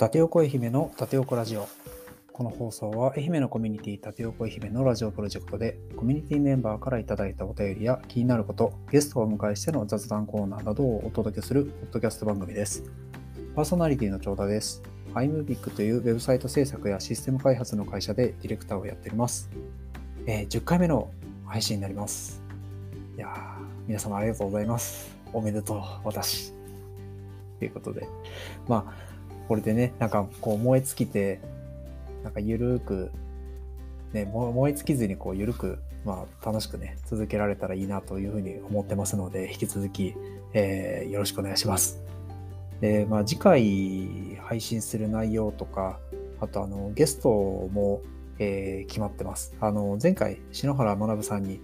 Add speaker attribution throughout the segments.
Speaker 1: 縦横愛媛の縦横ラジオ。この放送は愛媛のコミュニティ縦横愛媛のラジオプロジェクトでコミュニティメンバーからいただいたお便りや気になることゲストをお迎えしての雑談コーナーなどをお届けするポッドキャスト番組です。パーソナリティの長田です。iMovic というウェブサイト制作やシステム開発の会社でディレクターをやっております、えー、10回目の配信になります。いや皆様ありがとうございます。おめでとう私。ということで。まあこれでね、なんかこう燃え尽きて、なんかゆるく、ね、燃え尽きずにこうゆるく、まあ楽しくね、続けられたらいいなというふうに思ってますので、引き続き、えー、よろしくお願いします。で、まあ次回配信する内容とか、あとあのゲストも、えー、決まってます。あの前回篠原学さんに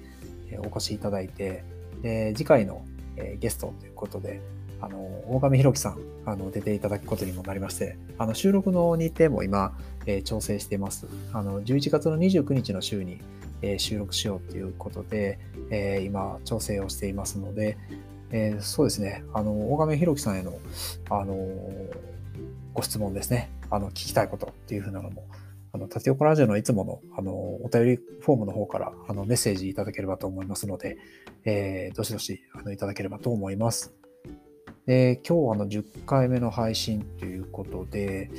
Speaker 1: お越しいただいて、で次回のえゲストということで、あの、大上弘樹さん、あの、出ていただくことにもなりまして、あの、収録の日程も今、えー、調整しています。あの、11月の29日の週に、えー、収録しようということで、えー、今、調整をしていますので、えそうですね、あの、大上弘樹さんへの、あのご質問ですね、あの、聞きたいことっていうふうなのも、あの、縦横ラジオのいつもの、あの、お便りフォームの方から、あの、メッセージいただければと思いますので、えどしどし、あの、いただければと思います。で、今日はの10回目の配信ということで、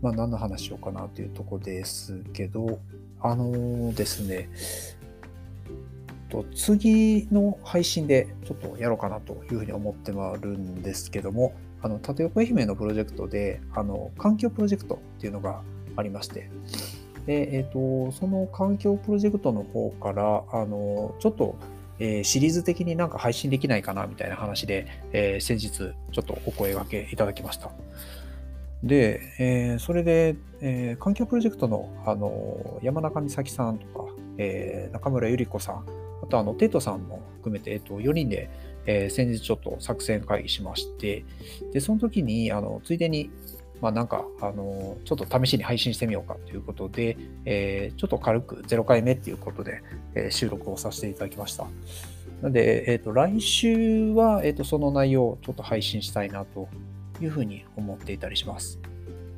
Speaker 1: まあ何の話しようかなというとこですけど、あのー、ですね、と次の配信でちょっとやろうかなというふうに思ってまるんですけども、あの、縦横愛媛のプロジェクトで、あの、環境プロジェクトっていうのがありまして、で、えっ、ー、と、その環境プロジェクトの方から、あの、ちょっとえー、シリーズ的になんか配信できないかなみたいな話で、えー、先日ちょっとお声掛けいただきました。で、えー、それで、え、環境プロジェクトの、あの山中美咲さんとか、え、中村ゆり子さん、あとあのテイトさんも含めて、えっと、4人で、え、先日ちょっと作戦会議しまして、で、その時に、あのついでに、まあなんか、あの、ちょっと試しに配信してみようかということで、えー、ちょっと軽く0回目っていうことで、えー、収録をさせていただきました。なので、えっ、ー、と、来週は、えっ、と、その内容をちょっと配信したいなというふうに思っていたりします。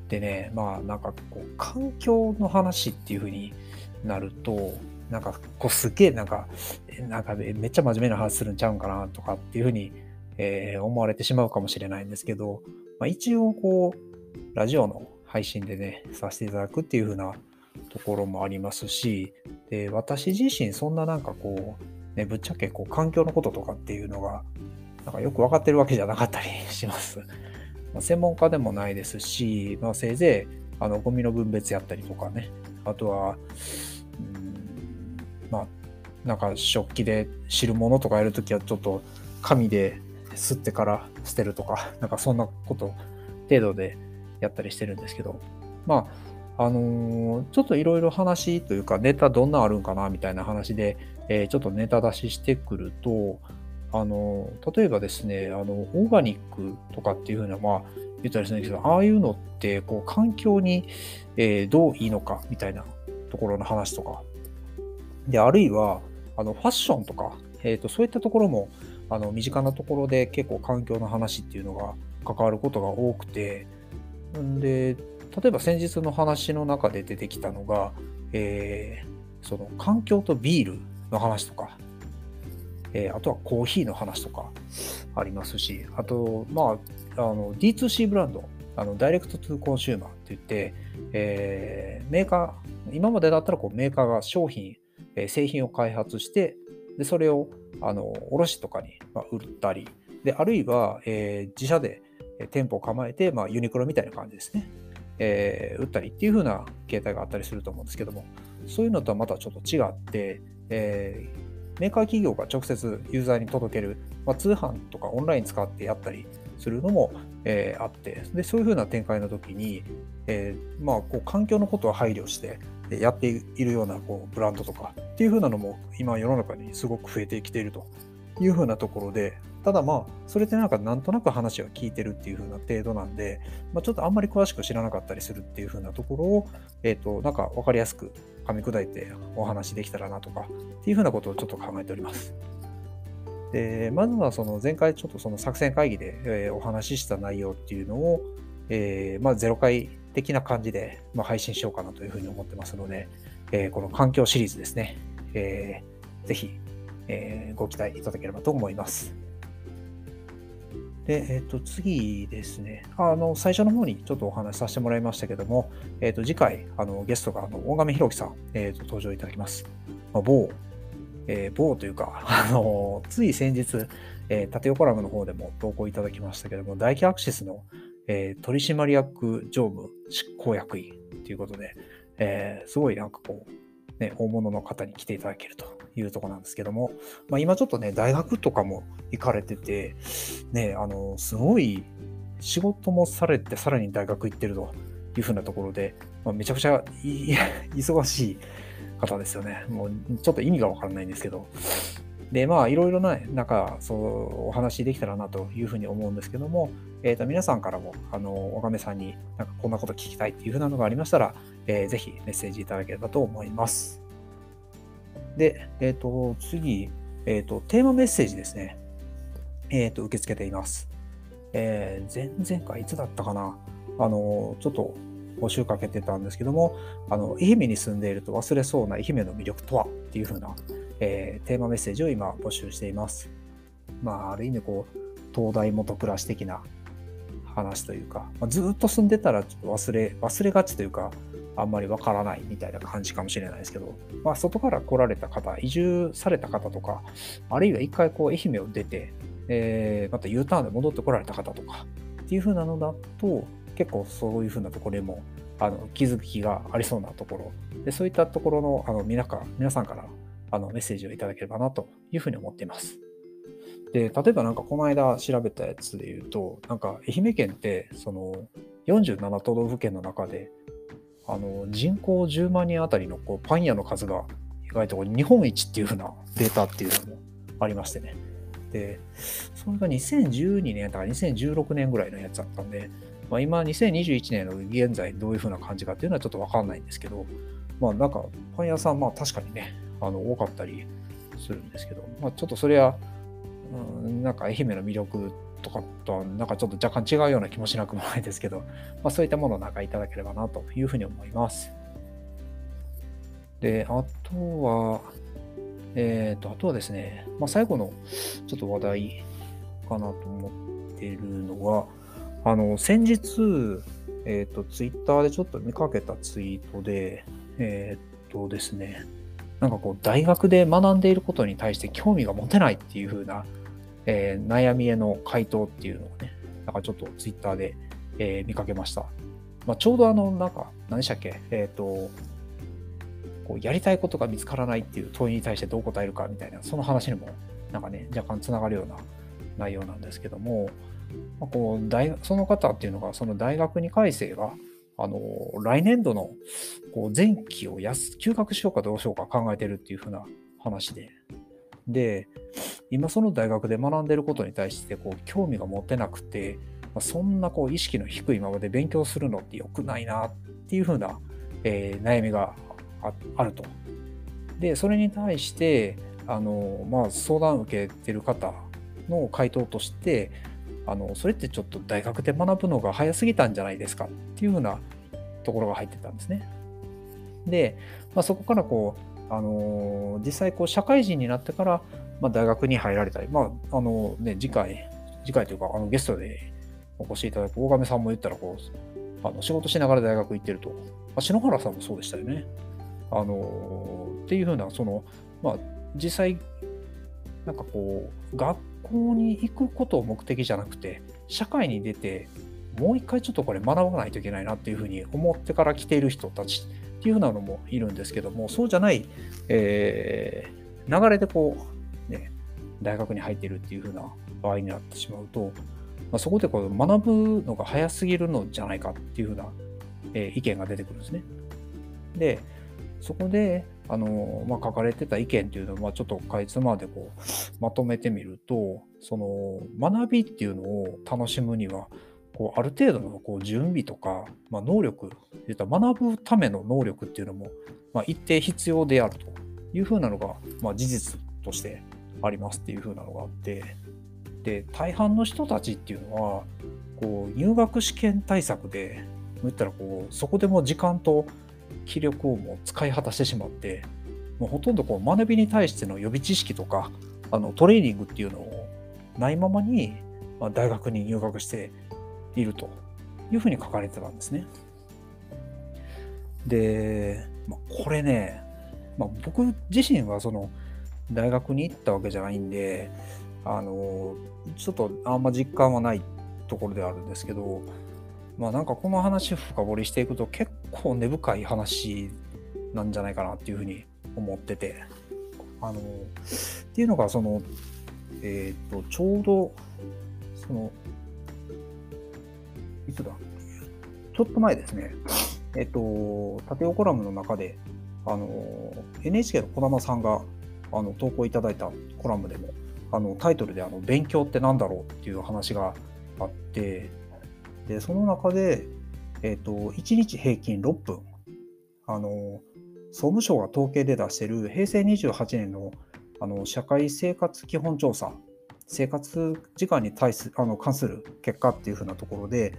Speaker 1: でね、まあなんかこう、環境の話っていうふうになると、なんかこうすげえなんか、なんかめっちゃ真面目な話するんちゃうんかなとかっていうふうに、えー、思われてしまうかもしれないんですけど、まあ、一応こう、ラジオの配信でね、させていただくっていう風なところもありますし、で私自身そんななんかこう、ね、ぶっちゃけこう環境のこととかっていうのが、なんかよくわかってるわけじゃなかったりします。まあ、専門家でもないですし、まあ、せいぜいあのゴミの分別やったりとかね、あとは、うんまあ、なんか食器で汁物とかやるときはちょっと紙で吸ってから捨てるとか、なんかそんなこと程度でやったりしてるんですけど、まあ、あのー、ちょっといろいろ話というか、ネタどんなあるんかなみたいな話で、えー、ちょっとネタ出ししてくると、あのー、例えばですね、あの、オーガニックとかっていうふうな、まあ、言ったりするんですけど、ああいうのって、こう、環境に、えー、どういいのかみたいなところの話とか、で、あるいは、あの、ファッションとか、えっ、と、そういったところも、あの、身近なところで結構環境の話っていうのが関わることが多くて、で、例えば先日の話の中で出てきたのが、えー、その環境とビールの話とか、えー、あとはコーヒーの話とかありますし、あと、まあ、あの D2C ブランド、あのダイレクトトゥコンシューマーって言って、えー、メーカー、今までだったらこうメーカーが商品、えー、製品を開発して、でそれをあの卸とかにまあ売ったり、であるいは、えー、自社で店舗を構えて、まあ、ユニクロみたいな感じですね、えー、売ったりっていう風な形態があったりすると思うんですけども、そういうのとはまたちょっと違って、えー、メーカー企業が直接ユーザーに届ける、まあ、通販とかオンライン使ってやったりするのも、えー、あって、でそういう風な展開の時に、えー、まあ、こう環境のことを配慮してやっているようなこうブランドとかっていう風なのも今世の中にすごく増えてきているという風なところで、ただまあ、それってなんかなんとなく話は聞いてるっていう風な程度なんで、まあ、ちょっとあんまり詳しく知らなかったりするっていう風なところを、えっ、ー、と、なんかわかりやすく噛み砕いてお話できたらなとかっていう風なことをちょっと考えております。で、まずはその前回ちょっとその作戦会議で、え、お話しした内容っていうのを、えー、まあ0回的な感じで、ま、配信しようかなというふうに思ってますので、え、この環境シリーズですね、えー、ぜひ、え、ご期待いただければと思います。で、えっ、と、次ですね。あの、最初の方にちょっとお話しさせてもらいましたけども、えっ、と、次回、あの、ゲストが、あの、大神弘樹さん、えっ、と、登場いただきます。まあ、某、えー、某というか、あの、つい先日、えー、縦横ラムの方でも投稿いただきましたけども、大気アクシスの、えー、取締役常務執行役員ということで、えー、すごいなんかこう、ね、大物の方に来ていただけるというとこなんですけども、まあ、今ちょっとね、大学とかも行かれてて、ね、あの、すごい仕事もされて、さらに大学行ってるというふうなところで、まあ、めちゃくちゃ 忙しい方ですよね。もうちょっと意味がわからないんですけど。で、まあ、いろいろな、なんか、そう、お話できたらなというふうに思うんですけども、えっ、ー、と、皆さんからも、あの、おがめさんになんかこんなこと聞きたいっていうふうなのがありましたら、えー、ぜひメッセージいただければと思います。で、えっ、ー、と、次、えっ、ー、と、テーマメッセージですね。えっ、と、受け付けています。えー、前々回いつだったかな？あの、ちょっと募集かけてたんですけども、あの、愛媛に住んでいると忘れそうな愛媛の魅力とは？っていう風な、えー、テーマメッセージを今募集しています。まあ、ある意味こう、東大元暮らし的な話というか、まあ、ずっと住んでたらちょっと忘れ、忘れがちというか、あんまりわからないみたいな感じかもしれないですけど、まあ、外から来られた方、移住された方とか、あるいは一回こう愛媛を出て、えー、また U ターンで戻ってこられた方とかっていう風なのだと、結構そういう風なところでもあの気づきがありそうなところで、そういったところのあの皆か皆さんからあのメッセージをいただければなというふうに思っています。で、例えばなんかこの間調べたやつで言うと、なんか愛媛県ってその47都道府県の中であの人口10万人あたりのこうパン屋の数が意外と日本一っていう風なデータっていうのもありましてね。で、それが2012年とか2016年ぐらいのやつだったんで、まあ、今2021年の現在どういう風な感じかっていうのはちょっとわかんないんですけど、まあなんかパン屋さんまあ確かにね、あの多かったりするんですけど、まあちょっとそれは、うん、なんか愛媛の魅力とかとはなんかちょっと若干違うような気もしなくもないですけど、まあ、そういったものをなんかいただければなというふうに思います。で、あとは、えっ、ー、と、あとはですね、まあ、最後のちょっと話題かなと思ってるのは、あの、先日、えっ、ー、と、ツイッターでちょっと見かけたツイートで、えっ、ー、とですね、なんかこう、大学で学んでいることに対して興味が持てないっていう風なえー、悩みへの回答っていうのをね、なんかちょっとツイッターで、えー、見かけました。まあ、ちょうどあの、なんか、何でしたっけ、えっ、ー、と、こうやりたいことが見つからないっていう問いに対してどう答えるかみたいな、その話にも、なんかね、若干つながるような内容なんですけども、まあ、こう大その方っていうのが、その大学2回生が、あの、来年度のこう前期を安休学しようかどうしようか考えてるっていうふうな話で、で、今その大学で学んでることに対してこう興味が持てなくて、まあ、そんなこう意識の低いままで勉強するのって良くないなっていうふうな、えー、悩みがあると。で、それに対して、あの、まあ、相談を受けてる方の回答として、あの、それってちょっと大学で学ぶのが早すぎたんじゃないですかっていうふうなところが入ってたんですね。で、まあ、そこからこう、あの実際こう社会人になってから、まあ、大学に入られたり、まああのね、次回、次回というかあのゲストでお越しいただく大亀さんも言ったらこうあの仕事しながら大学行ってると、まあ、篠原さんもそうでしたよね。あのっていうふうな、その、まあ、実際、なんかこう、学校に行くことを目的じゃなくて、社会に出て、もう一回ちょっとこれ学ばないといけないなっていうふうに思ってから来ている人たちいうふうなのもいるんですけども、そうじゃない、えー、流れでこう、ね、大学に入ってるっていうふうな場合になってしまうと、まあ、そこでこう学ぶのが早すぎるのじゃないかっていうふうな、えー、意見が出てくるんですね。で、そこで、あの、まあ、書かれてた意見っていうのを、まあ、ちょっとかいつまでこう、まとめてみると、その、学びっていうのを楽しむには、こうある程度のこう準備とか、まあ、能力、学ぶための能力っていうのも、まあ、一定必要であるというふうなのが、まあ、事実としてありますっていうふうなのがあって、で、大半の人たちっていうのは、こう入学試験対策で、言ったらこうそこでも時間と気力をもう使い果たしてしまってもうほとんどこう学びに対しての予備知識とかあのトレーニングっていうのをないままに、まあ、大学に入学しているというふうに書かれてたんですね。で、まあ、これね、まあ、僕自身はその大学に行ったわけじゃないんであのちょっとあんま実感はないところではあるんですけどまあなんかこの話深掘りしていくと結構根深い話なんじゃないかなっていうふうに思っててあのっていうのがそのえっ、ー、とちょうどそのいつだ？ちょっと前ですねえっ、と縦横コラムの中であの NHK の児玉さんがあの投稿いただいたコラムでもあのタイトルであの「勉強って何だろう?」っていう話があってでその中で、えーと、1日平均6分あの総務省が統計で出している平成28年のあの社会生活基本調査生活時間に対すあの関する結果っていうふうなところで、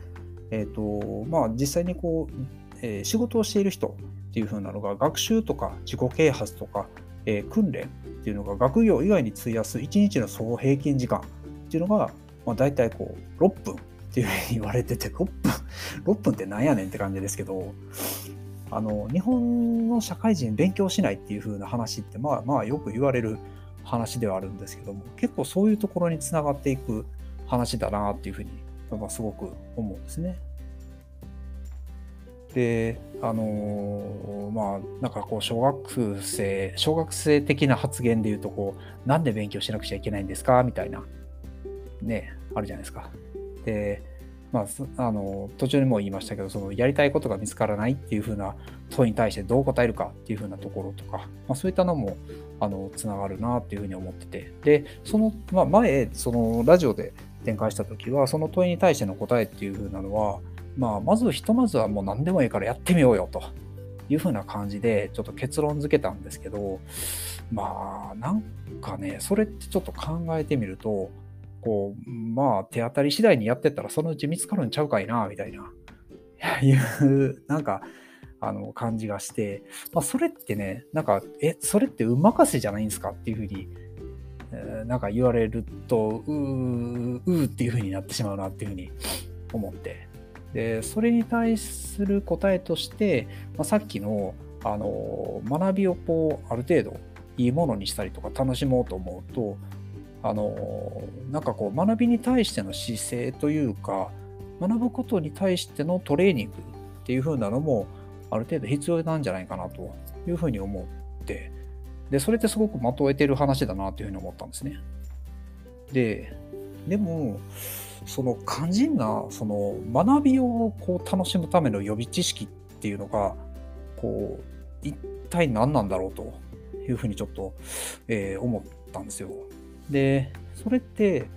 Speaker 1: えーとまあ、実際にこう、えー、仕事をしている人っていうふうなのが学習とか自己啓発とかえー、訓練っていうのが学業以外に費やす1日の総平均時間っていうのが、まあ、大体こう6分っていうふうに言われてて6分？6分ってなんやねんって感じですけどあの日本の社会人勉強しないっていうふうな話ってまあまあよく言われる話ではあるんですけども結構そういうところにつながっていく話だなっていうふうにすごく思うんですね。であのー、まあなんかこう小学生小学生的な発言で言うとこうなんで勉強しなくちゃいけないんですか？みたいなねあるじゃないですか。でまあ、あの途中にも言いましたけどそのやりたいことが見つからないっていうふうな問いに対してどう答えるかっていうふうなところとか、まあ、そういったのもあのつながるなっていうふうに思っててでその、まあ、前そのラジオで展開した時はその問いに対しての答えっていうふうなのはまあ、まずひとまずはもう何でもいいからやってみようよと。いうふうな感じでちょっと結論付けたんですけどまあなんかねそれってちょっと考えてみるとこうまあ手当たり次第にやってったらそのうち見つかるんちゃうかいなみたいな。いうなんかあの感じがして、まあ、それってねなんかえそれって運任せじゃないんですか？っていうふうになんか言われるとうーうーっていうふうになってしまうなっていうふうに思って。でそれに対する答えとして、まあ、さっきのあの学びをこうある程度いいものにしたりとか楽しもうと思うとあのなんかこう学びに対しての姿勢というか学ぶことに対してのトレーニングっていう風なのもある程度必要なんじゃないかなというふうに思って。でそれってすごくまとえてる話だなというふうに思ったんですね。ででもその肝心なその学びをこう楽しむための予備知識っていうのがこう一体何なんだろうというふうにちょっと、えー、思ったんですよ。でそれって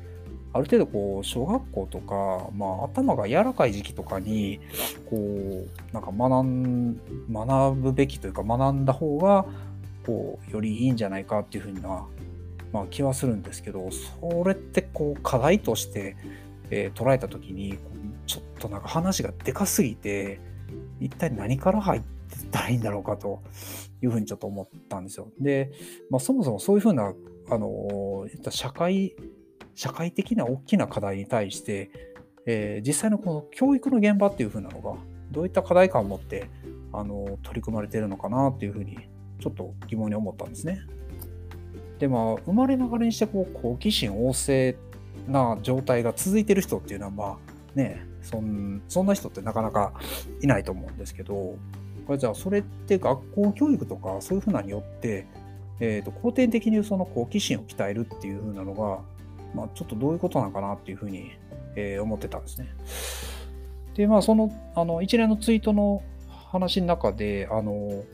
Speaker 1: ある程度こう小学校とか、まあ、頭が柔らかい時期とかにこうなんか学ん学ぶべきというか学んだ方がこうよりいいんじゃないかっていうふうな、まあ、気はするんですけどそれってこう課題としてえー、捉えた時にちょっとなんか話がでかすぎて一体何から入ってたらいいんだろうかというふうにちょっと思ったんですよ。で、まあ、そもそもそういうふうなあの社会社会的な大きな課題に対して、えー、実際のこの教育の現場っていうふうなのがどういった課題感を持ってあの取り組まれているのかなっていうふうにちょっと疑問に思ったんですね。でまあ生まれながらにしてこう好奇心旺盛な状態が続いてる人っていうのはまあねそんそんな人ってなかなかいないと思うんですけどこれじゃあそれって学校教育とかそういうふうなによって、えーと、後天的にその好奇心を鍛えるっていうふうなのが、まあ、ちょっとどういうことなのかなっていうふうに、えー、思ってたんですね。でまあそのあの一連のツイートの話の中であの、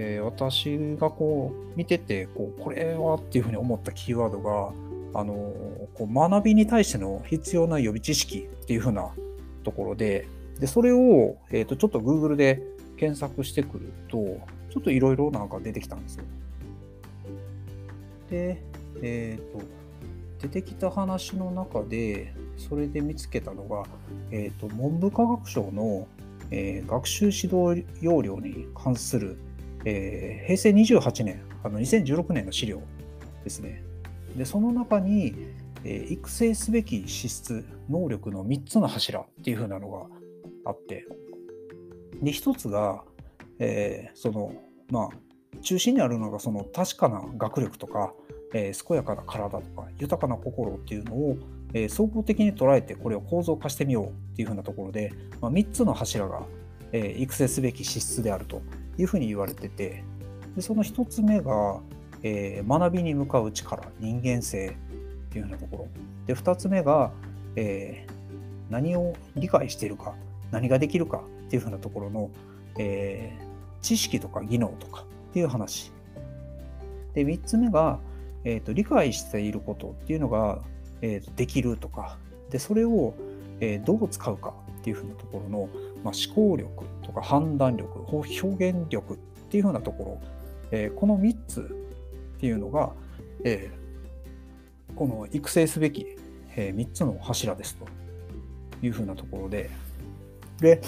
Speaker 1: えー、私がこう見ててこうこれはっていうふうに思ったキーワードがあのこう学びに対しての必要な予備知識っていう風なところででそれを、えーと、ちょっと Google で検索してくるとちょっといろいろなんか出てきたんですよ。で、え、ー、と出てきた話の中でそれで見つけたのが、えーと、文部科学省の、えー、学習指導要領に関する、えー、平成28年、あの2016年の資料ですね。で、その中に、えー、育成すべき資質、能力の3つの柱っていう風なのがあって、で、1つが、えー、その、まあ、中心にあるのがその確かな学力とか、えー、健やかな体とか豊かな心っていうのを、えー、総合的に捉えてこれを構造化してみようっていうふうなところで、まあ、3つの柱が、えー、育成すべき資質であるというふうに言われててでその1つ目が、えー、学びに向かう力人間性っていうふうなところ。で2つ目が、えー、何を理解しているか何ができるかっていうふうなところの、えー、知識とか技能とかっていう話。で3つ目が、えーと、理解していることっていうのが、えーと、できるとか。でそれを、えー、どう使うかっていうふうなところの、まあ、思考力とか判断力表現力っていうふうなところ、えー、この3つっていうのが、えー、この育成すべき、えー、3つの柱ですというふうなところでで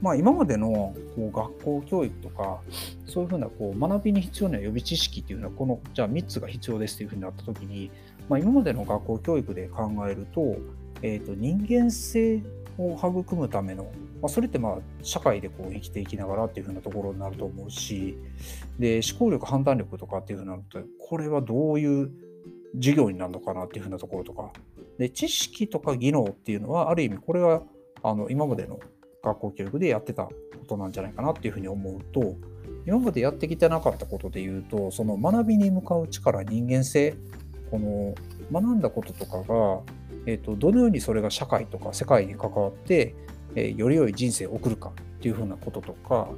Speaker 1: まあ、今までのこう学校教育とかそういうふうなこう学びに必要な予備知識っていうのはこのじゃあ3つが必要ですっていうふうになった時に、まあ、今までの学校教育で考えると,、えー、と人間性を育むための、まあ、それってまあ社会でこう生きていきながらっていうふうなところになると思うしで思考力判断力とかっていうふうになるとこれはどういう授業になるのかなっていうふうなところとか。で知識とか技能っていうのはある意味これはあの今までの学校教育でやってたことなんじゃないかなっていうふうに思うと今までやってきてなかったことで言うとその学びに向かう力人間性この学んだこととかが、えーと、どのようにそれが社会とか世界に関わって、え、より良い人生を送るかっていうふうなこととか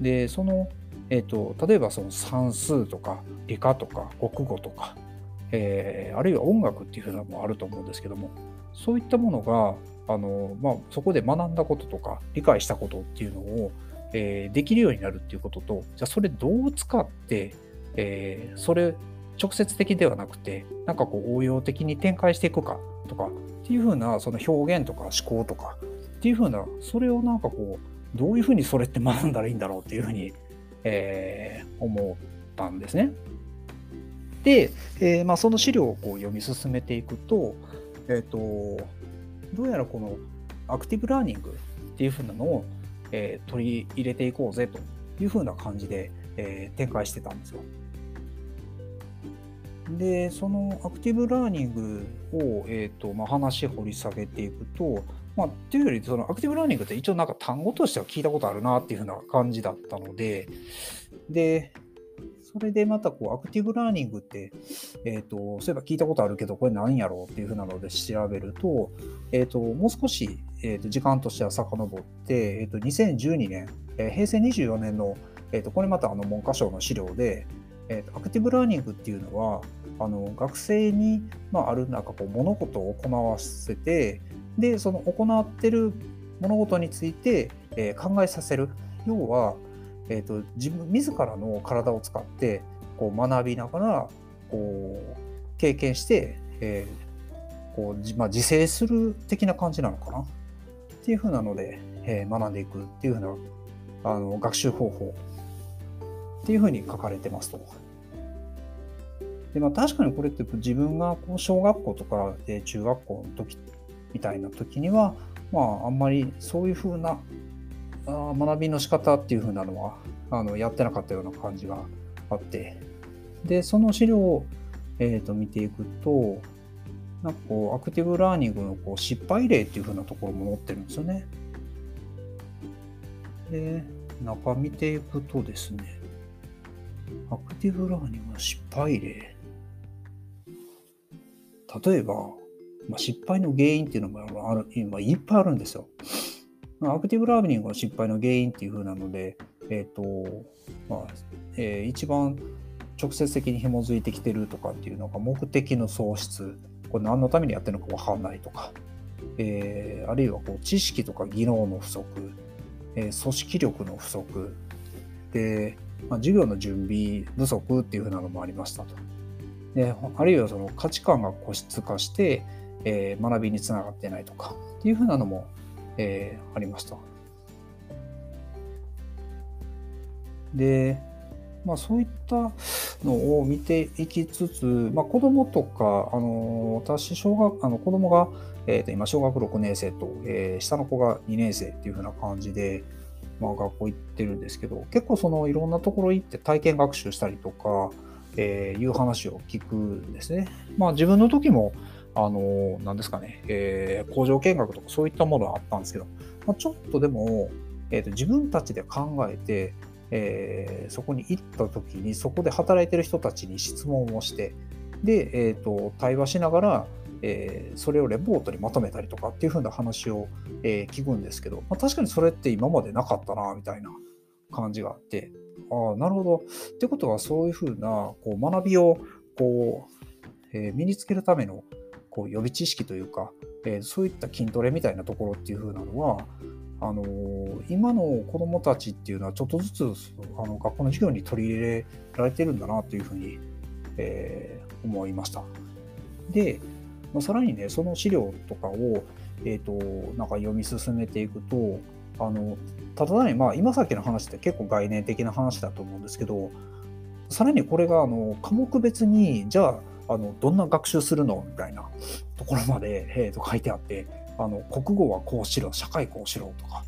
Speaker 1: でその、えーと、例えばその算数とか理科とか国語とか、えー、あるいは音楽っていうふうなのもあると思うんですけどもそういったものがあの、まあ、そこで学んだこととか理解したことっていうのを、えー、できるようになるっていうこととじゃあそれどう使って、えー、それ直接的ではなくてなんかこう応用的に展開していくかとかっていうふうなその表現とか思考とかっていうふうなそれをなんかこうどういうふうにそれって学んだらいいんだろうっていうふうに、えー、思ったんですね。で、えーまあ、その資料をこう読み進めていくと,、えーとどうやらこのアクティブラーニングっていう風なのを、えー、取り入れていこうぜという風な感じで、えー、展開してたんですよ。で、そのアクティブラーニングを、えーとまあ、話掘り下げていくと、まあ、というよりそのアクティブラーニングって一応なんか単語としては聞いたことあるなっていう風な感じだったので、で、それでまたこうアクティブラーニングって、えーと、そういえば聞いたことあるけど、これ何やろうっていうふうなので調べると、えーと、もう少し、えーと、時間としては遡って、えー、と2012年、えー、平成24年の、えー、とこれまたあの文科省の資料で、えー、とアクティブラーニングっていうのは、あの学生に、まあ、あるなんかこう物事を行わせて、で、その行っている物事について、えー、考えさせる。要は、えーと、自分自らの体を使ってこう学びながらこう経験して、えーこうまあ、自制する的な感じなのかなっていうふうなので、えー、学んでいくっていうふうなあの学習方法っていうふうに書かれてますと。でまあ、確かにこれって自分がこう小学校とか、え中学校の時みたいな時には、まあ、あんまりそういうふうなあ学びの仕方っていう風なのはあのやってなかったような感じがあってでその資料を、えー、と見ていくとなんかこうアクティブラーニングのこう失敗例っていう風なところも載ってるんですよね。で中見ていくとですねアクティブラーニングの失敗例例えば、まあ、失敗の原因っていうのもある今いっぱいあるんですよ。アクティブラーニングの失敗の原因っていう風なので、えっ、ー、と、まあ、えー、一番直接的に紐づいてきてるとかっていうのが目的の喪失、これ何のためにやってるのかわかんないとか、えー、あるいはこう知識とか技能の不足、えー、組織力の不足、で、まあ、授業の準備不足っていう風なのもありましたと。であるいはその価値観が固執化して、えー、学びにつながってないとかっていう風なのもえー、ありました。で、まあ、そういったのを見ていきつつ、まあ、子供とか、あの私小学あの子供が、えー、と今小学6年生と、えー、下の子が2年生っていう風な感じで、まあ、学校行ってるんですけど結構そのいろんなところ行って体験学習したりとか、えー、いう話を聞くんですね。まあ、自分の時もあの何ですかね、えー、工場見学とかそういったものはあったんですけど、まあ、ちょっとでも、えーと自分たちで考えてえー、そこに行った時にそこで働いてる人たちに質問をしてで、えーと、対話しながら、えー、それをレポートにまとめたりとかっていう風な話を、えー、聞くんですけど、まあ、確かにそれって今までなかったなみたいな感じがあってああなるほど。ってことはそういう風なこう学びをこう、えー、身につけるためのこう予備知識というか、えそういった筋トレみたいなところっていう風なのはあの今の子どもたちっていうのはちょっとずつあの学校の授業に取り入れられてるんだなというふうに、えー、思いました。で、まあ、さらにねその資料とかを、えーと、なんか読み進めていくとあのただね、まあ、今さっきの話って結構概念的な話だと思うんですけどさらにこれがあの科目別にじゃああのどんな学習するの？みたいなところまで、えー、と書いてあってあの国語はこうしろ社会こうしろとか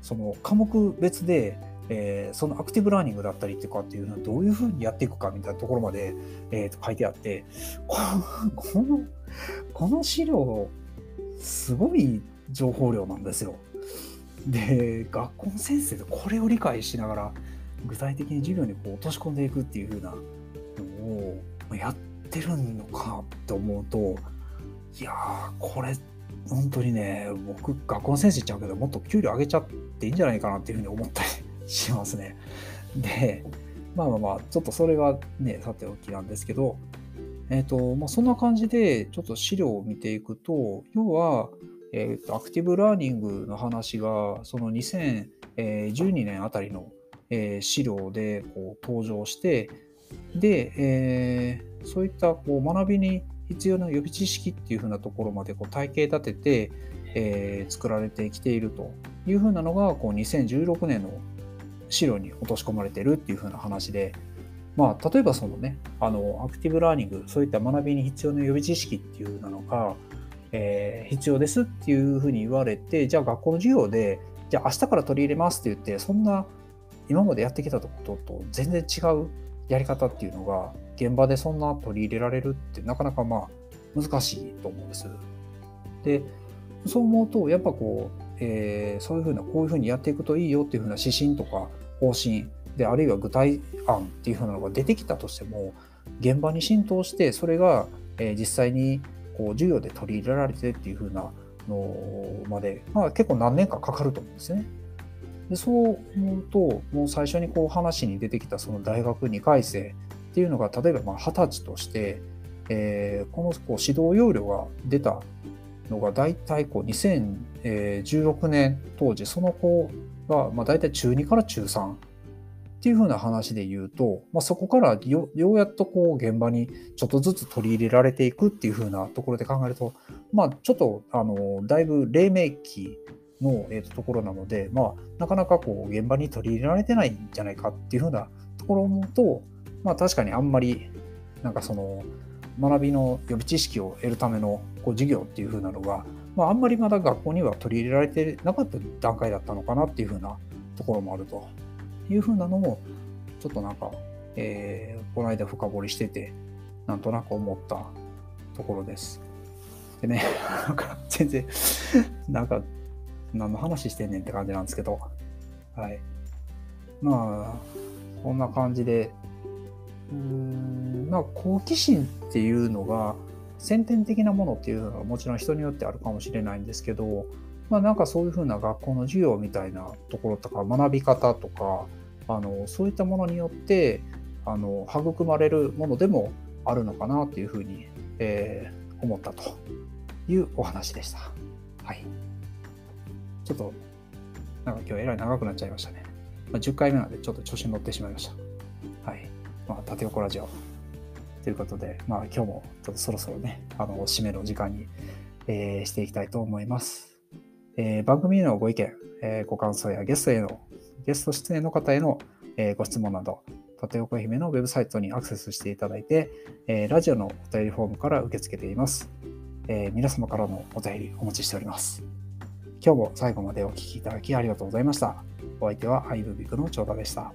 Speaker 1: その科目別で、えー、そのアクティブラーニングだったりとかっていうのはどういうふうにやっていくかみたいなところまで、えー、と書いてあってこのこの資料すごい情報量なんですよ。で学校の先生でこれを理解しながら具体的に授業にこう落とし込んでいくっていうふうなのをやっててるのかって思うといやーこれ本当にね、僕、学校の先生ちゃうけど、もっと給料上げちゃっていいんじゃないかなっていうふうに思ったりしますね。で、まあまあまあ、ちょっとそれがね、さておきなんですけど、えっ、ー、と、まあ、そんな感じで、ちょっと資料を見ていくと、要は、えーと、アクティブラーニングの話が、その2012年あたりの、えー、資料でこう登場して、で、えー、そういったこう学びに必要な予備知識っていうふうなところまでこう体系立てて、えー、作られてきているというふうなのがこう2016年の資料に落とし込まれてるっていうふうな話で、まあ、例えばそのねあのアクティブラーニングそういった学びに必要な予備知識っていうなのが、えー、必要ですっていうふうに言われてじゃあ学校の授業でじゃあ明日から取り入れますって言ってそんな今までやってきたことと全然違うやり方っていうのが現場でそんな取り入れられるってなかなかまあ難しいと思うんです。で、そう思うと、やっぱこう、えー、そういうふうな、こういうふうにやっていくといいよっていうふうな指針とか方針で、あるいは具体案っていうふうなのが出てきたとしても、現場に浸透して、それが、えー、実際にこう授業で取り入れられてっていうふうなのまで、まあ、結構何年かかかると思うんですね。でそう思うと、もう最初にこう話に出てきたその大学2回生っていうのが例えば二十歳として、えー、このこう指導要領が出たのが大体こう2016年当時その子がまあ大体中2から中3っていうふうな話で言うと、まあ、そこからようやっとこう現場にちょっとずつ取り入れられていくっていうふうなところで考えると、まあ、ちょっとあのだいぶ黎明期の、えー、とところなので、まあ、なかなかこう現場に取り入れられてないんじゃないかっていうふうなところを思うと、まあ確かにあんまりなんかその学びの予備知識を得るためのこう授業っていう風なのが、まあ、あんまりまだ学校には取り入れられてなかった段階だったのかなっていう風なところもあるという風なのもちょっとなんか、えー、この間深掘りしててなんとなく思ったところです。でね、なんか全然なんか何の話してんねんって感じなんですけど、はい。まあ、こんな感じで、うーんまあ好奇心っていうのが先天的なものっていうのはもちろん人によってあるかもしれないんですけどまあなんかそういうふうな学校の授業みたいなところとか学び方とかあのそういったものによってあの育まれるものでもあるのかなっていうふうに、えー、思ったというお話でした。はい。ちょっとなんか今日えらい長くなっちゃいましたね。まあ、10回目なんでちょっと調子に乗ってしまいました。はい。まあ、縦横ラジオということで、まあ、今日もちょっとそろそろね、あの、締めの時間に、えー、していきたいと思います。えー、番組へのご意見、えー、ご感想やゲストへの、ゲスト出演の方へのえー、ご質問など、縦横愛媛のウェブサイトにアクセスしていただいて、えー、ラジオのお便りフォームから受け付けています。えー、皆様からのお便りお待ちしております。今日も最後までお聴きいただきありがとうございました。お相手はハイブビクの長田でした。